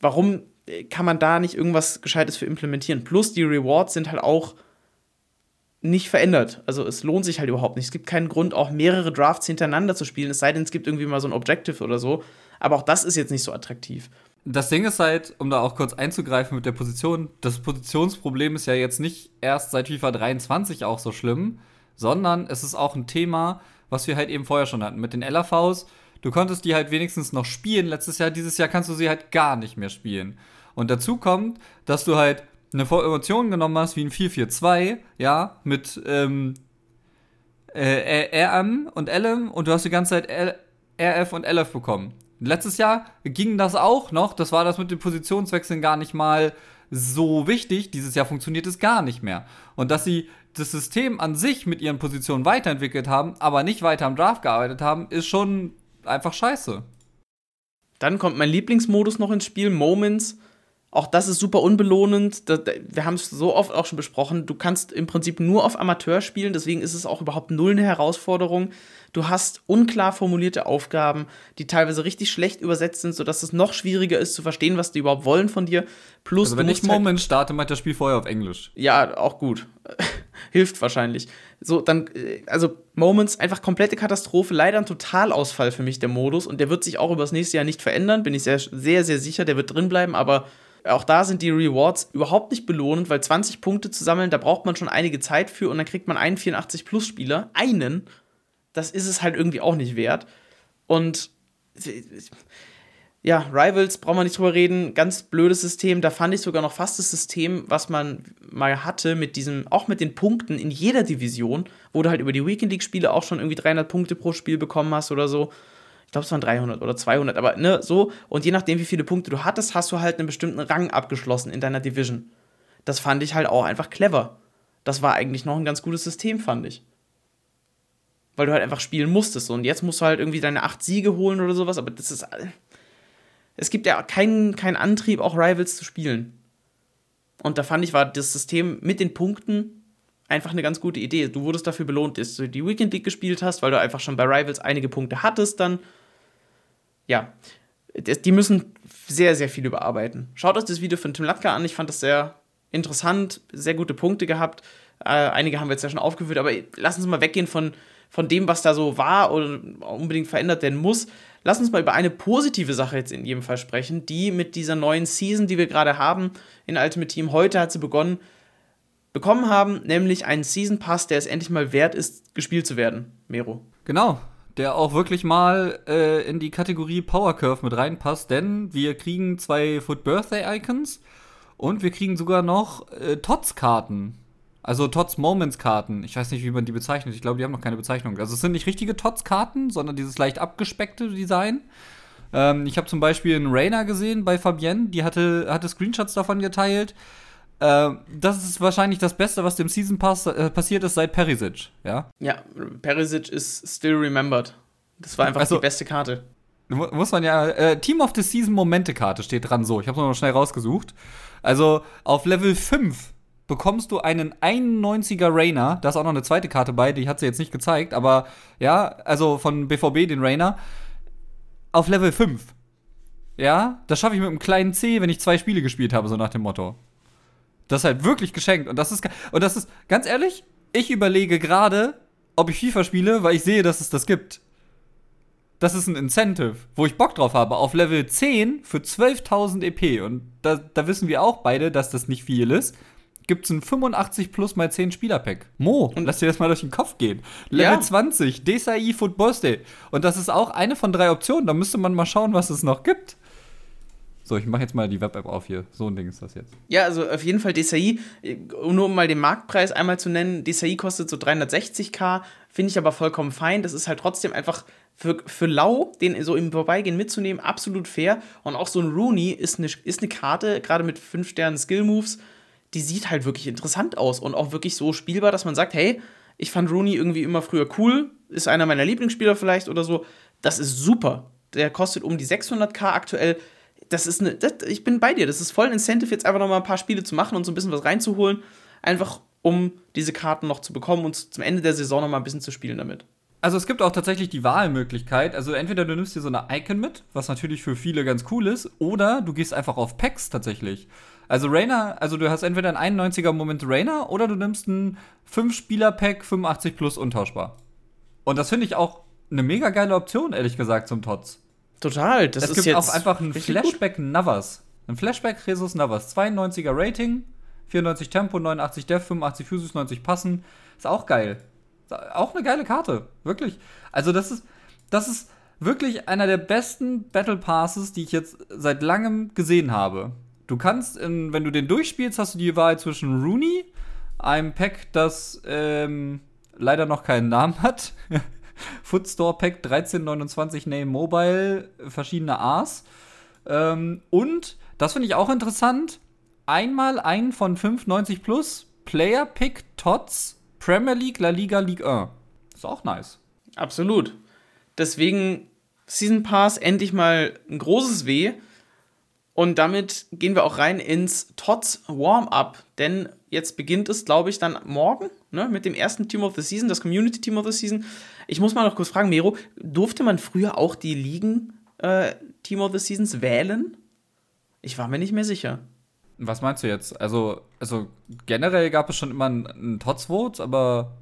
Warum kann man da nicht irgendwas Gescheites für implementieren. Plus die Rewards sind halt auch nicht verändert. Also es lohnt sich halt überhaupt nicht. Es gibt keinen Grund, auch mehrere Drafts hintereinander zu spielen, es sei denn, es gibt irgendwie mal so ein Objective oder so. Aber auch das ist jetzt nicht so attraktiv. Das Ding ist halt, um da auch kurz einzugreifen mit der Position, das Positionsproblem ist ja jetzt nicht erst seit FIFA 23 auch so schlimm, sondern es ist auch ein Thema, was wir halt eben vorher schon hatten. Mit den LAVs, du konntest die halt wenigstens noch spielen letztes Jahr, dieses Jahr kannst du sie halt gar nicht mehr spielen. Und dazu kommt, dass du halt eine Formation genommen hast wie ein 4-4-2, ja, mit ähm, äh, RM und LM und du hast die ganze Zeit L RF und LF bekommen. Letztes Jahr ging das auch noch, das war das mit den Positionswechseln gar nicht mal so wichtig. Dieses Jahr funktioniert es gar nicht mehr. Und dass sie das System an sich mit ihren Positionen weiterentwickelt haben, aber nicht weiter am Draft gearbeitet haben, ist schon einfach scheiße. Dann kommt mein Lieblingsmodus noch ins Spiel, Moments. Auch das ist super unbelohnend. wir haben es so oft auch schon besprochen. Du kannst im Prinzip nur auf Amateur spielen, deswegen ist es auch überhaupt null eine Herausforderung. Du hast unklar formulierte Aufgaben, die teilweise richtig schlecht übersetzt sind, sodass es noch schwieriger ist zu verstehen, was die überhaupt wollen von dir. Plus, also wenn ich halt Moment starte, macht das Spiel vorher auf Englisch. Ja, auch gut. <laughs> Hilft wahrscheinlich. So, dann, äh, also Moments, einfach komplette Katastrophe. Leider ein Totalausfall für mich, der Modus. Und der wird sich auch über das nächste Jahr nicht verändern, bin ich sehr, sehr, sehr sicher. Der wird drin bleiben, aber auch da sind die Rewards überhaupt nicht belohnend, weil 20 Punkte zu sammeln, da braucht man schon einige Zeit für und dann kriegt man einen 84-Plus-Spieler, einen. Das ist es halt irgendwie auch nicht wert. Und ja, Rivals, brauchen wir nicht drüber reden, ganz blödes System. Da fand ich sogar noch fast das System, was man mal hatte, mit diesem, auch mit den Punkten in jeder Division, wo du halt über die Weekend League-Spiele auch schon irgendwie 300 Punkte pro Spiel bekommen hast oder so ich glaube, es waren 300 oder 200, aber ne, so. Und je nachdem, wie viele Punkte du hattest, hast du halt einen bestimmten Rang abgeschlossen in deiner Division. Das fand ich halt auch einfach clever. Das war eigentlich noch ein ganz gutes System, fand ich. Weil du halt einfach spielen musstest. Und jetzt musst du halt irgendwie deine acht Siege holen oder sowas, aber das ist. Es gibt ja keinen kein Antrieb, auch Rivals zu spielen. Und da fand ich, war das System mit den Punkten einfach eine ganz gute Idee. Du wurdest dafür belohnt, dass du die Weekend League gespielt hast, weil du einfach schon bei Rivals einige Punkte hattest dann ja, die müssen sehr, sehr viel überarbeiten. Schaut euch das Video von Tim Latka an. Ich fand das sehr interessant, sehr gute Punkte gehabt. Äh, einige haben wir jetzt ja schon aufgeführt, aber lass uns mal weggehen von, von dem, was da so war oder unbedingt verändert werden muss. Lass uns mal über eine positive Sache jetzt in jedem Fall sprechen, die mit dieser neuen Season, die wir gerade haben in Ultimate Team, heute hat sie begonnen, bekommen haben, nämlich einen Season Pass, der es endlich mal wert ist, gespielt zu werden. Mero. Genau, der auch wirklich mal äh, in die Kategorie Power Curve mit reinpasst, denn wir kriegen zwei Foot Birthday Icons und wir kriegen sogar noch äh, Tots-Karten. Also Tots Moments Karten. Ich weiß nicht, wie man die bezeichnet. Ich glaube, die haben noch keine Bezeichnung. Also es sind nicht richtige Tots Karten, sondern dieses leicht abgespeckte Design. Ähm, ich habe zum Beispiel einen Rainer gesehen bei Fabienne, die hatte, hatte Screenshots davon geteilt. Äh, das ist wahrscheinlich das Beste, was dem Season Pass äh, passiert ist seit Perisic, ja? Ja, Perisic ist still remembered. Das war einfach also, die beste Karte. Muss man ja, äh, Team of the Season Momente-Karte steht dran so. Ich habe es noch schnell rausgesucht. Also auf Level 5 bekommst du einen 91er Rainer. Da ist auch noch eine zweite Karte bei, die hat sie jetzt nicht gezeigt, aber ja, also von BVB den Rainer. Auf Level 5. Ja, das schaffe ich mit einem kleinen C, wenn ich zwei Spiele gespielt habe, so nach dem Motto. Das ist halt wirklich geschenkt. Und das ist, und das ist, ganz ehrlich, ich überlege gerade, ob ich FIFA spiele, weil ich sehe, dass es das gibt. Das ist ein Incentive, wo ich Bock drauf habe. Auf Level 10 für 12.000 EP. Und da, da wissen wir auch beide, dass das nicht viel ist. Gibt es ein 85 plus mal 10 Spieler Pack. Mo, und lass dir das mal durch den Kopf gehen. Level ja. 20, Desai Foot Birthday. Und das ist auch eine von drei Optionen. Da müsste man mal schauen, was es noch gibt. So, ich mache jetzt mal die Web-App auf hier. So ein Ding ist das jetzt. Ja, also auf jeden Fall DCI, nur um mal den Marktpreis einmal zu nennen, DCI kostet so 360k, finde ich aber vollkommen fein. Das ist halt trotzdem einfach für, für Lau, den so im Vorbeigehen mitzunehmen, absolut fair. Und auch so ein Rooney ist eine, ist eine Karte, gerade mit 5 Sternen Skill-Moves, die sieht halt wirklich interessant aus und auch wirklich so spielbar, dass man sagt, hey, ich fand Rooney irgendwie immer früher cool, ist einer meiner Lieblingsspieler vielleicht oder so. Das ist super. Der kostet um die 600k aktuell das ist eine, das, ich bin bei dir, das ist voll ein Incentive, jetzt einfach noch mal ein paar Spiele zu machen und so ein bisschen was reinzuholen, einfach um diese Karten noch zu bekommen und zum Ende der Saison noch mal ein bisschen zu spielen damit. Also es gibt auch tatsächlich die Wahlmöglichkeit, also entweder du nimmst dir so eine Icon mit, was natürlich für viele ganz cool ist, oder du gehst einfach auf Packs tatsächlich. Also Rainer, also du hast entweder einen 91er Moment Rainer oder du nimmst ein 5-Spieler-Pack 85 plus untauschbar. Und das finde ich auch eine mega geile Option, ehrlich gesagt, zum Tots. Total. Das es ist gibt jetzt auch einfach ein Flashback gut. Navas. Ein Flashback Jesus Navas. 92er Rating, 94 Tempo, 89 Def, 85 Physis, 90 Passen. Ist auch geil. Ist auch eine geile Karte. Wirklich. Also, das ist, das ist wirklich einer der besten Battle Passes, die ich jetzt seit langem gesehen habe. Du kannst, in, wenn du den durchspielst, hast du die Wahl zwischen Rooney, einem Pack, das ähm, leider noch keinen Namen hat. <laughs> Footstore Pack 1329 Name Mobile, verschiedene A's. Ähm, und, das finde ich auch interessant, einmal ein von 590 plus Player Pick Tots Premier League, La Liga, Ligue 1. Ist auch nice. Absolut. Deswegen Season Pass endlich mal ein großes W. Und damit gehen wir auch rein ins Tots Warm-Up. Denn jetzt beginnt es, glaube ich, dann morgen ne, mit dem ersten Team of the Season, das Community Team of the Season. Ich muss mal noch kurz fragen, Mero, durfte man früher auch die Ligen äh, Team of the Seasons wählen? Ich war mir nicht mehr sicher. Was meinst du jetzt? Also, also generell gab es schon immer ein, Tots-Vote, aber.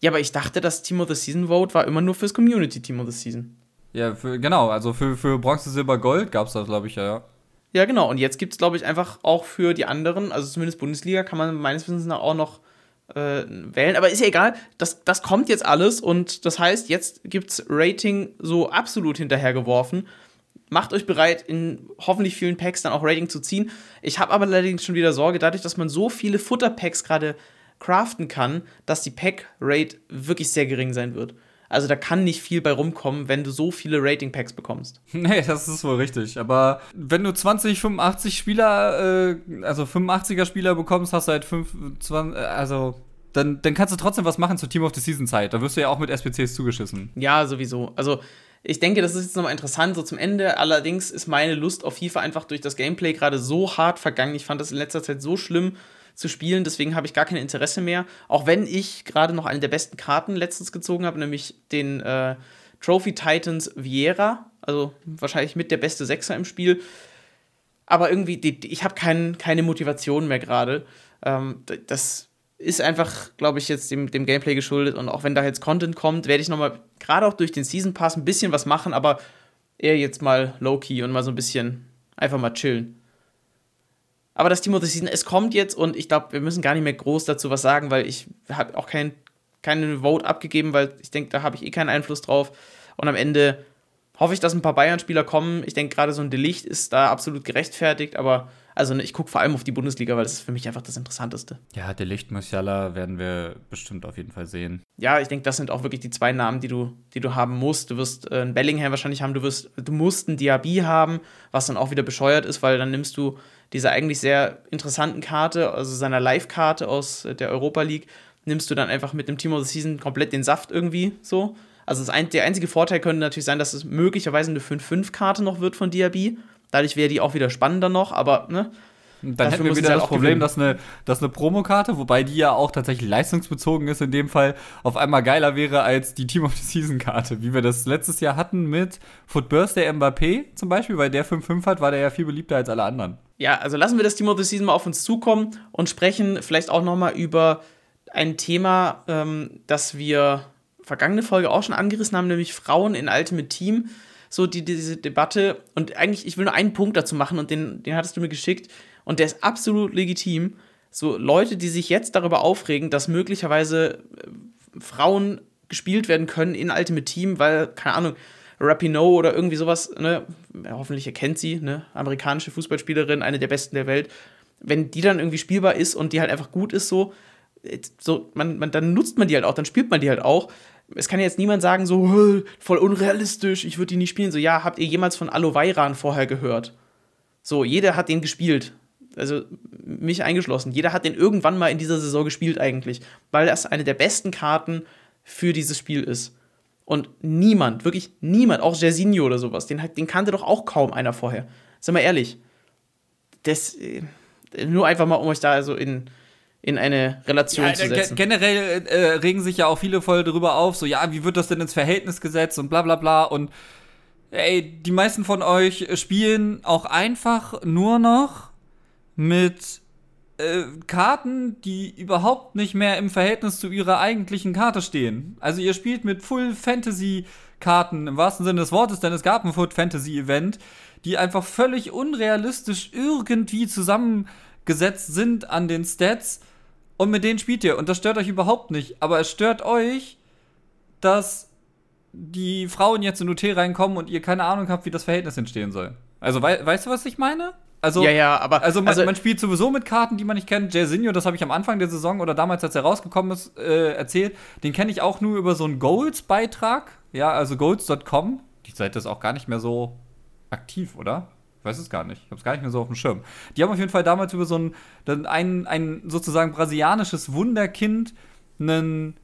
Ja, aber ich dachte, das Team of the Season Vote war immer nur fürs Community Team of the Season. Ja, für, genau, also für, für Bronze, Silber, Gold gab es das, glaube ich, ja, ja. Ja, genau. Und jetzt gibt es, glaube ich, einfach auch für die anderen, also zumindest Bundesliga, kann man meines Wissens nach auch noch äh, wählen. Aber ist ja egal, das, das kommt jetzt alles und das heißt, jetzt gibt es Rating so absolut hinterhergeworfen. Macht euch bereit, in hoffentlich vielen Packs dann auch Rating zu ziehen. Ich habe aber allerdings schon wieder Sorge, dadurch, dass man so viele Futterpacks gerade craften kann, dass die Pack-Rate wirklich sehr gering sein wird. Also da kann nicht viel bei rumkommen, wenn du so viele Rating-Packs bekommst. <laughs> Nee, das ist wohl richtig. Aber wenn du 20, 85 Spieler, äh, also 85er Spieler bekommst, hast du halt 5, 20, äh, also dann, dann kannst du trotzdem was machen zur Team of the Season Zeit. Da wirst du ja auch mit SPCs zugeschissen. Ja, sowieso. Also ich denke, das ist jetzt nochmal interessant, so zum Ende. Allerdings ist meine Lust auf FIFA einfach durch das Gameplay gerade so hart vergangen. Ich fand das in letzter Zeit so schlimm zu spielen, deswegen habe ich gar kein Interesse mehr. Auch wenn ich gerade noch eine der besten Karten letztens gezogen habe, nämlich den äh, Trophy Titans Vieira. Also wahrscheinlich mit der beste Sechser im Spiel. Aber irgendwie, die, ich habe kein, keine Motivation mehr gerade. Ähm, das ist einfach, glaube ich, jetzt dem, dem Gameplay geschuldet. Und auch wenn da jetzt Content kommt, werde ich nochmal, gerade auch durch den Season Pass, ein bisschen was machen, aber eher jetzt mal low-key und mal so ein bisschen einfach mal chillen. Aber das Team of the Season, es kommt jetzt und ich glaube, wir müssen gar nicht mehr groß dazu was sagen, weil ich habe auch kein, keine Vote abgegeben, weil ich denke, da habe ich eh keinen Einfluss drauf. Und am Ende hoffe ich, dass ein paar Bayern-Spieler kommen. Ich denke, gerade so ein Delicht ist da absolut gerechtfertigt, aber also ne, ich gucke vor allem auf die Bundesliga, weil das ist für mich einfach das Interessanteste. Ja, der Licht Musiala werden wir bestimmt auf jeden Fall sehen. Ja, ich denke, das sind auch wirklich die zwei Namen, die du, die du haben musst. Du wirst äh, einen Bellingham wahrscheinlich haben, du wirst, du musst einen Diaby haben, was dann auch wieder bescheuert ist, weil dann nimmst du diese eigentlich sehr interessanten Karte, also seiner Live-Karte aus der Europa League, nimmst du dann einfach mit dem Team of the Season komplett den Saft irgendwie so. Also ein, der einzige Vorteil könnte natürlich sein, dass es möglicherweise eine 5-5-Karte noch wird von Diaby. Dadurch wäre die auch wieder spannender noch, aber ne? Dann hätten wir wieder halt das Problem, dass eine, dass eine Promokarte, wobei die ja auch tatsächlich leistungsbezogen ist, in dem Fall auf einmal geiler wäre als die Team of the Season Karte, wie wir das letztes Jahr hatten mit Footburst der Mbappé zum Beispiel, weil der 5-5 hat, war der ja viel beliebter als alle anderen. Ja, also lassen wir das Team of the Season mal auf uns zukommen und sprechen vielleicht auch noch mal über ein Thema, ähm, das wir vergangene Folge auch schon angerissen haben, nämlich Frauen in Ultimate Team so die, diese Debatte. Und eigentlich, ich will nur einen Punkt dazu machen und den, den hattest du mir geschickt. Und der ist absolut legitim. So Leute, die sich jetzt darüber aufregen, dass möglicherweise äh, Frauen gespielt werden können in Ultimate Team, weil, keine Ahnung, Rapinoe oder irgendwie sowas, ne, ja, hoffentlich erkennt sie, ne, amerikanische Fußballspielerin, eine der besten der Welt, wenn die dann irgendwie spielbar ist und die halt einfach gut ist, so, so man, man, dann nutzt man die halt auch, dann spielt man die halt auch es kann jetzt niemand sagen, so voll unrealistisch, ich würde die nicht spielen. So, ja, habt ihr jemals von Alovairan vorher gehört? So, jeder hat den gespielt. Also mich eingeschlossen. Jeder hat den irgendwann mal in dieser Saison gespielt, eigentlich. Weil das eine der besten Karten für dieses Spiel ist. Und niemand, wirklich niemand, auch Jersinho oder sowas, den, den kannte doch auch kaum einer vorher. Sag mal ehrlich. Das, äh, nur einfach mal, um euch da also in, in eine Relation ja, zu setzen. Generell äh, regen sich ja auch viele voll darüber auf, so, ja, wie wird das denn ins Verhältnis gesetzt und bla bla bla. Und ey, die meisten von euch spielen auch einfach nur noch mit äh, Karten, die überhaupt nicht mehr im Verhältnis zu ihrer eigentlichen Karte stehen. Also ihr spielt mit Full Fantasy Karten im wahrsten Sinne des Wortes, denn es gab ein Foot Fantasy Event, die einfach völlig unrealistisch irgendwie zusammengesetzt sind an den Stats und mit denen spielt ihr und das stört euch überhaupt nicht. Aber es stört euch, dass die Frauen jetzt in UT reinkommen und ihr keine Ahnung habt, wie das Verhältnis entstehen soll. Also wei weißt du, was ich meine? Also, ja, ja, aber. Also man, also, man spielt sowieso mit Karten, die man nicht kennt. Jairzinho, das habe ich am Anfang der Saison oder damals, als er rausgekommen ist, äh, erzählt. Den kenne ich auch nur über so einen Golds-Beitrag. Ja, also golds.com. Die Seite ist auch gar nicht mehr so aktiv, oder? Ich weiß es gar nicht. Ich habe es gar nicht mehr so auf dem Schirm. Die haben auf jeden Fall damals über so ein, ein, ein sozusagen brasilianisches Wunderkind einen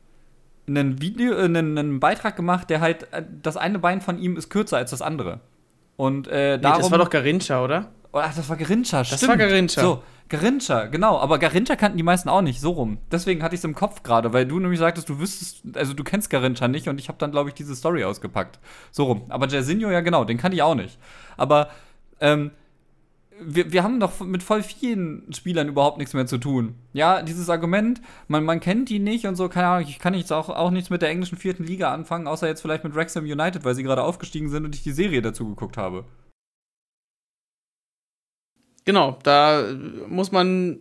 einen Video, äh, einen, einen, Beitrag gemacht, der halt, äh, das eine Bein von ihm ist kürzer als das andere. Und äh, darum, nee, das war doch Garincha, oder? Oh, ach, das war Garincha, stimmt. Das war Garincha. So, Garincha, genau. Aber Garincha kannten die meisten auch nicht, so rum. Deswegen hatte ich es im Kopf gerade, weil du nämlich sagtest, du wüsstest, also du kennst Garincha nicht und ich habe dann, glaube ich, diese Story ausgepackt. So rum. Aber Jairzinho, ja genau, den kannte ich auch nicht. Aber, ähm, wir, wir haben doch mit voll vielen Spielern überhaupt nichts mehr zu tun. Ja, dieses Argument, man, man kennt die nicht und so, keine Ahnung, ich kann jetzt auch, auch nichts mit der englischen vierten Liga anfangen, außer jetzt vielleicht mit Wrexham United, weil sie gerade aufgestiegen sind und ich die Serie dazu geguckt habe. Genau, da muss man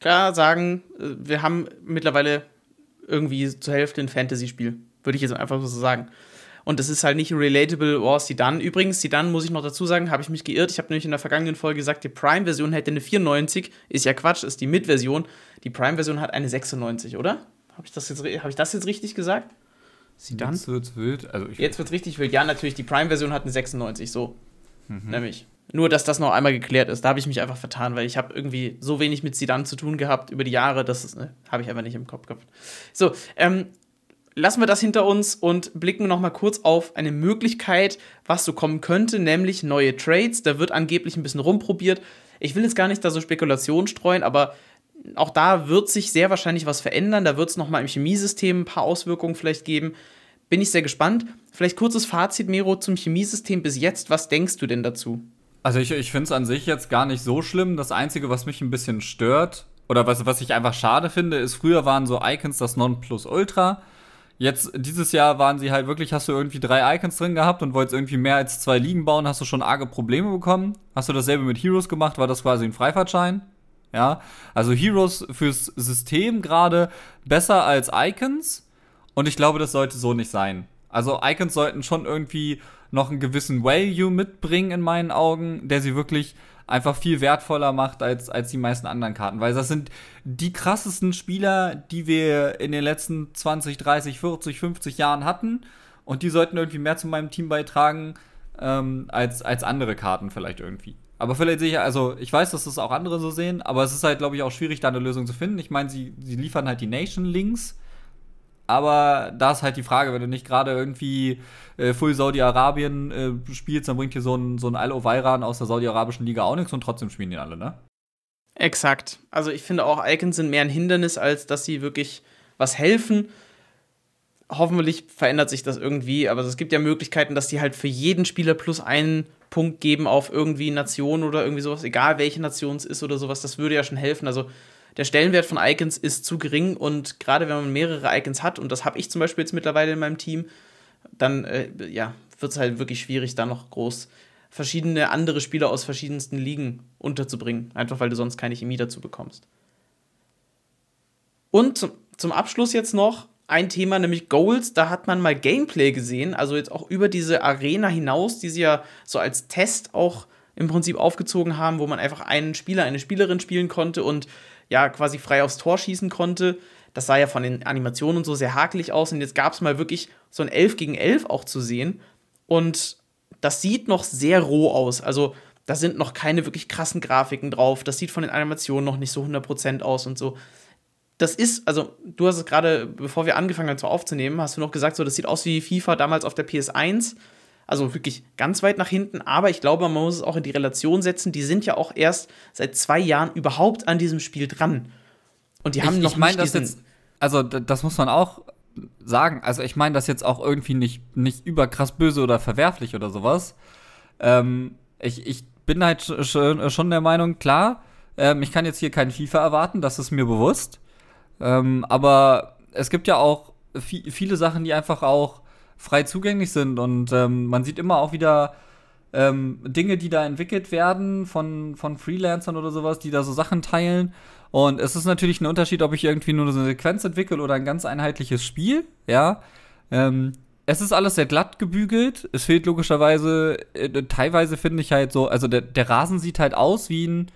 klar sagen, wir haben mittlerweile irgendwie zur Hälfte ein Fantasy-Spiel. Würde ich jetzt einfach so sagen. Und das ist halt nicht relatable oh, Sidan. Übrigens, Sidan muss ich noch dazu sagen, habe ich mich geirrt. Ich habe nämlich in der vergangenen Folge gesagt, die Prime-Version hätte eine 94. Ist ja Quatsch, ist die Mid-Version. Die Prime-Version hat eine 96, oder? Habe ich, das jetzt, hab ich das jetzt richtig gesagt? Sidan? Jetzt wird's wild. Also jetzt wird's richtig wild. Ja, natürlich, die Prime-Version hat eine 96, so. Mhm. Nämlich. Nur, dass das noch einmal geklärt ist. Da habe ich mich einfach vertan, weil ich habe irgendwie so wenig mit Sidan zu tun gehabt über die Jahre, das ne, habe ich einfach nicht im Kopf gehabt. So, ähm, lassen wir das hinter uns und blicken noch mal kurz auf eine Möglichkeit, was so kommen könnte, nämlich neue Trades. Da wird angeblich ein bisschen rumprobiert. Ich will jetzt gar nicht da so Spekulationen streuen, aber auch da wird sich sehr wahrscheinlich was verändern. Da wird es noch mal im Chemiesystem ein paar Auswirkungen vielleicht geben. Bin ich sehr gespannt. Vielleicht kurzes Fazit, Mero, zum Chemiesystem bis jetzt. Was denkst du denn dazu? Also ich, ich finde es an sich jetzt gar nicht so schlimm. Das Einzige, was mich ein bisschen stört, oder was, was ich einfach schade finde, ist, früher waren so Icons das Nonplusultra. Jetzt, dieses Jahr waren sie halt wirklich, hast du irgendwie drei Icons drin gehabt und wolltest irgendwie mehr als zwei Ligen bauen, hast du schon arge Probleme bekommen. Hast du dasselbe mit Heroes gemacht, war das quasi ein Freifahrtschein. Ja, also Heroes fürs System gerade besser als Icons und ich glaube, das sollte so nicht sein. Also Icons sollten schon irgendwie noch einen gewissen Value mitbringen in meinen Augen, der sie wirklich einfach viel wertvoller macht als, als die meisten anderen Karten. Weil das sind die krassesten Spieler, die wir in den letzten 20, 30, 40, 50 Jahren hatten. Und die sollten irgendwie mehr zu meinem Team beitragen ähm, als, als andere Karten vielleicht irgendwie. Aber vielleicht sehe ich, also ich weiß, dass das auch andere so sehen, aber es ist halt, glaube ich, auch schwierig, da eine Lösung zu finden. Ich meine, sie, sie liefern halt die Nation-Links aber da ist halt die Frage, wenn du nicht gerade irgendwie äh, Full Saudi-Arabien äh, spielst, dann bringt dir so ein, so ein Al-Owairan aus der saudi-arabischen Liga auch nichts und trotzdem spielen die alle, ne? Exakt. Also ich finde auch, Icons sind mehr ein Hindernis, als dass sie wirklich was helfen. Hoffentlich verändert sich das irgendwie, aber es gibt ja Möglichkeiten, dass die halt für jeden Spieler plus einen Punkt geben auf irgendwie Nation oder irgendwie sowas, egal welche Nation es ist oder sowas, das würde ja schon helfen. Also der Stellenwert von Icons ist zu gering und gerade wenn man mehrere Icons hat, und das habe ich zum Beispiel jetzt mittlerweile in meinem Team, dann äh, ja, wird es halt wirklich schwierig, da noch groß verschiedene andere Spieler aus verschiedensten Ligen unterzubringen, einfach weil du sonst keine Chemie dazu bekommst. Und zum, zum Abschluss jetzt noch ein Thema, nämlich Goals. Da hat man mal Gameplay gesehen, also jetzt auch über diese Arena hinaus, die sie ja so als Test auch im Prinzip aufgezogen haben, wo man einfach einen Spieler, eine Spielerin spielen konnte und ja quasi frei aufs Tor schießen konnte. Das sah ja von den Animationen und so sehr hakelig aus. Und jetzt gab es mal wirklich so ein 11 gegen 11 auch zu sehen. Und das sieht noch sehr roh aus. Also da sind noch keine wirklich krassen Grafiken drauf. Das sieht von den Animationen noch nicht so 100% aus und so. Das ist, also du hast es gerade, bevor wir angefangen haben zu aufzunehmen, hast du noch gesagt, so das sieht aus wie FIFA damals auf der PS1. Also wirklich ganz weit nach hinten. Aber ich glaube, man muss es auch in die Relation setzen. Die sind ja auch erst seit zwei Jahren überhaupt an diesem Spiel dran. Und die haben ich, noch ich mein, nicht diesen jetzt, Also das muss man auch sagen. Also ich meine das jetzt auch irgendwie nicht, nicht überkrass böse oder verwerflich oder sowas. Ähm, ich, ich bin halt schon, schon der Meinung, klar, ähm, ich kann jetzt hier kein FIFA erwarten, das ist mir bewusst. Ähm, aber es gibt ja auch viele Sachen, die einfach auch frei zugänglich sind. Und ähm, man sieht immer auch wieder ähm, Dinge, die da entwickelt werden von, von Freelancern oder sowas, die da so Sachen teilen. Und es ist natürlich ein Unterschied, ob ich irgendwie nur so eine Sequenz entwickle oder ein ganz einheitliches Spiel, ja. Ähm, es ist alles sehr glatt gebügelt. Es fehlt logischerweise, äh, teilweise finde ich halt so, also der, der Rasen sieht halt aus wie ein,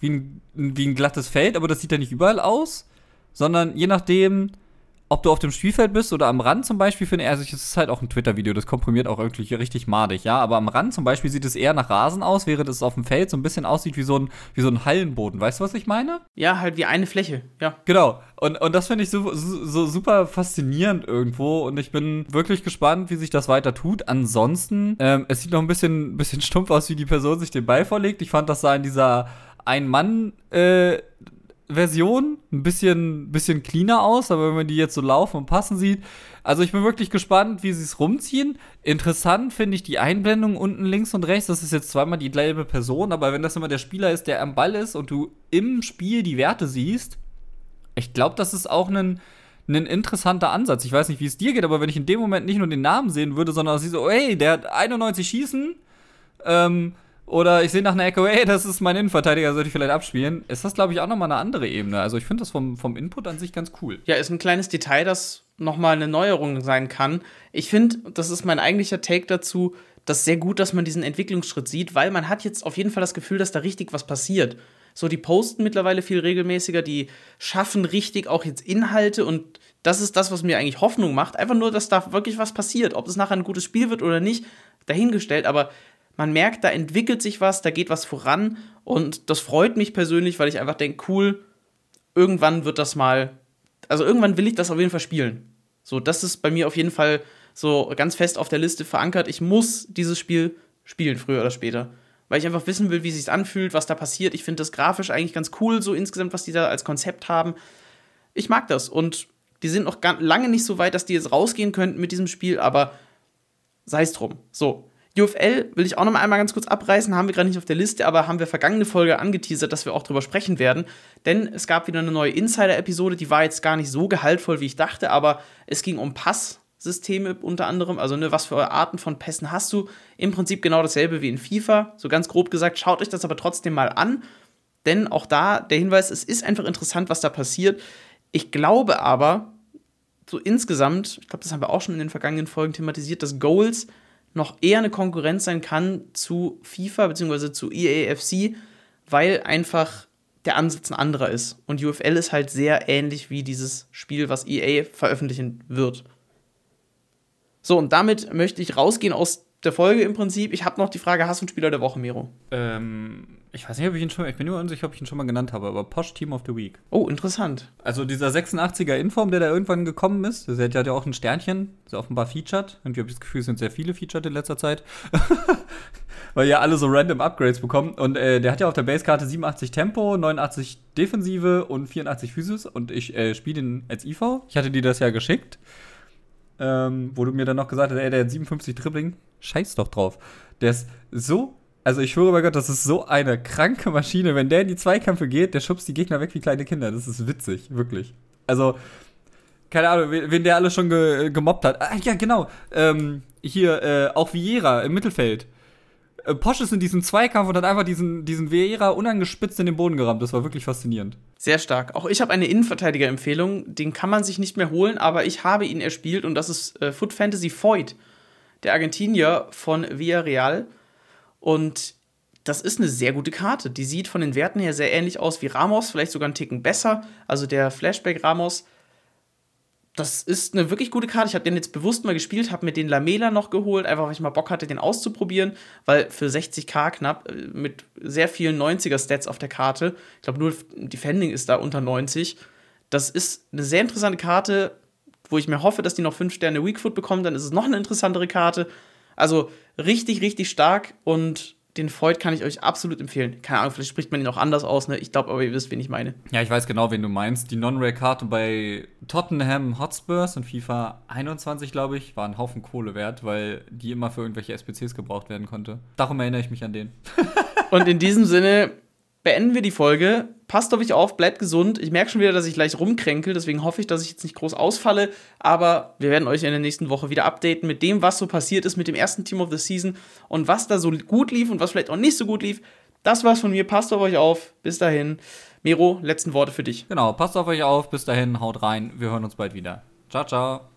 wie, ein, wie ein glattes Feld, aber das sieht ja nicht überall aus, sondern je nachdem, ob du auf dem Spielfeld bist oder am Rand zum Beispiel, finde ich, also es ist halt auch ein Twitter-Video, das komprimiert auch irgendwie richtig madig, ja. Aber am Rand zum Beispiel sieht es eher nach Rasen aus, während es auf dem Feld so ein bisschen aussieht wie so ein, wie so ein Hallenboden. Weißt du, was ich meine? Ja, halt wie eine Fläche, ja. Genau. Und, und das finde ich so, so, so super faszinierend irgendwo. Und ich bin wirklich gespannt, wie sich das weiter tut. Ansonsten, ähm, es sieht noch ein bisschen, bisschen stumpf aus, wie die Person sich den Ball vorlegt. Ich fand, das sah in dieser Ein-Mann- äh, Version ein bisschen, bisschen cleaner aus, aber wenn man die jetzt so laufen und passen sieht. Also ich bin wirklich gespannt, wie sie es rumziehen. Interessant finde ich die Einblendung unten links und rechts. Das ist jetzt zweimal die gleiche Person, aber wenn das immer der Spieler ist, der am Ball ist und du im Spiel die Werte siehst, ich glaube, das ist auch ein, ein interessanter Ansatz. Ich weiß nicht, wie es dir geht, aber wenn ich in dem Moment nicht nur den Namen sehen würde, sondern sie so, hey, der hat 91 Schießen, ähm, oder ich sehe nach einer Ecke, hey, das ist mein Innenverteidiger, sollte ich vielleicht abspielen. Ist das, glaube ich, auch nochmal eine andere Ebene. Also ich finde das vom, vom Input an sich ganz cool. Ja, ist ein kleines Detail, das nochmal eine Neuerung sein kann. Ich finde, das ist mein eigentlicher Take dazu, das sehr gut, dass man diesen Entwicklungsschritt sieht, weil man hat jetzt auf jeden Fall das Gefühl, dass da richtig was passiert. So, die posten mittlerweile viel regelmäßiger, die schaffen richtig auch jetzt Inhalte und das ist das, was mir eigentlich Hoffnung macht. Einfach nur, dass da wirklich was passiert. Ob es nachher ein gutes Spiel wird oder nicht, dahingestellt. Aber man merkt, da entwickelt sich was, da geht was voran und das freut mich persönlich, weil ich einfach denke, cool, irgendwann wird das mal, also irgendwann will ich das auf jeden Fall spielen. So, das ist bei mir auf jeden Fall so ganz fest auf der Liste verankert. Ich muss dieses Spiel spielen, früher oder später. Weil ich einfach wissen will, wie es sich anfühlt, was da passiert. Ich finde das grafisch eigentlich ganz cool, so insgesamt, was die da als Konzept haben. Ich mag das und die sind noch lange nicht so weit, dass die jetzt rausgehen könnten mit diesem Spiel, aber sei es drum. So, UFL will ich auch noch mal einmal ganz kurz abreißen, haben wir gerade nicht auf der Liste, aber haben wir vergangene Folge angeteasert, dass wir auch drüber sprechen werden. Denn es gab wieder eine neue Insider-Episode, die war jetzt gar nicht so gehaltvoll, wie ich dachte, aber es ging um Passsysteme unter anderem, also ne, was für Arten von Pässen hast du. Im Prinzip genau dasselbe wie in FIFA. So ganz grob gesagt, schaut euch das aber trotzdem mal an. Denn auch da der Hinweis, es ist einfach interessant, was da passiert. Ich glaube aber, so insgesamt, ich glaube, das haben wir auch schon in den vergangenen Folgen thematisiert, dass Goals noch eher eine Konkurrenz sein kann zu FIFA bzw. zu EAFC, weil einfach der Ansatz ein anderer ist. Und UFL ist halt sehr ähnlich wie dieses Spiel, was EA veröffentlichen wird. So, und damit möchte ich rausgehen aus der Folge im Prinzip. Ich habe noch die Frage: Hast du einen Spieler der Woche, Miro? Ähm, ich weiß nicht, ob ich ihn schon, ich bin nur unsicher, ob ich ihn schon mal genannt habe, aber Posh Team of the Week. Oh, interessant. Also dieser 86er Inform, der da irgendwann gekommen ist, der hat ja auch ein Sternchen, ist offenbar featured. Und ich habe das Gefühl, es sind sehr viele featured in letzter Zeit. <laughs> Weil ja alle so random Upgrades bekommen. Und äh, der hat ja auf der Basekarte 87 Tempo, 89 Defensive und 84 Physis. Und ich äh, spiele den als IV. Ich hatte dir das ja geschickt. Ähm, wo du mir dann noch gesagt hast, ey, der hat 57 Dribbling. Scheiß doch drauf. Der ist so also ich schwöre bei Gott, das ist so eine kranke Maschine. Wenn der in die Zweikämpfe geht, der schubst die Gegner weg wie kleine Kinder. Das ist witzig, wirklich. Also, keine Ahnung, wen der alles schon ge gemobbt hat. Ah, ja, genau. Ähm, hier, äh, auch Vieira im Mittelfeld. Äh, Posch ist in diesem Zweikampf und hat einfach diesen, diesen Vieira unangespitzt in den Boden gerammt. Das war wirklich faszinierend. Sehr stark. Auch ich habe eine Innenverteidiger-Empfehlung. Den kann man sich nicht mehr holen, aber ich habe ihn erspielt und das ist äh, Foot Fantasy Void, der Argentinier von Villarreal. Und das ist eine sehr gute Karte. Die sieht von den Werten her sehr ähnlich aus wie Ramos, vielleicht sogar einen Ticken besser. Also der Flashback Ramos. Das ist eine wirklich gute Karte. Ich habe den jetzt bewusst mal gespielt, habe mir den Lamela noch geholt, einfach weil ich mal Bock hatte, den auszuprobieren, weil für 60k knapp äh, mit sehr vielen 90er-Stats auf der Karte, ich glaube nur Defending ist da unter 90. Das ist eine sehr interessante Karte, wo ich mir hoffe, dass die noch 5 Sterne Weakfoot bekommt. Dann ist es noch eine interessantere Karte. Also richtig, richtig stark und den Void kann ich euch absolut empfehlen. Keine Ahnung, vielleicht spricht man ihn auch anders aus, ne? Ich glaube aber, ihr wisst, wen ich meine. Ja, ich weiß genau, wen du meinst. Die Non-Rare-Karte bei Tottenham Hotspurs und FIFA 21, glaube ich, war ein Haufen Kohle wert, weil die immer für irgendwelche SPCs gebraucht werden konnte. Darum erinnere ich mich an den. und in diesem Sinne beenden wir die Folge. Passt auf euch auf, bleibt gesund. Ich merke schon wieder, dass ich gleich rumkränkel, deswegen hoffe ich, dass ich jetzt nicht groß ausfalle. Aber wir werden euch in der nächsten Woche wieder updaten mit dem, was so passiert ist mit dem ersten Team of the Season und was da so gut lief und was vielleicht auch nicht so gut lief. Das war's von mir. Passt auf euch auf. Bis dahin. Miro, letzten Worte für dich. Genau, passt auf euch auf. Bis dahin, haut rein. Wir hören uns bald wieder. Ciao, ciao.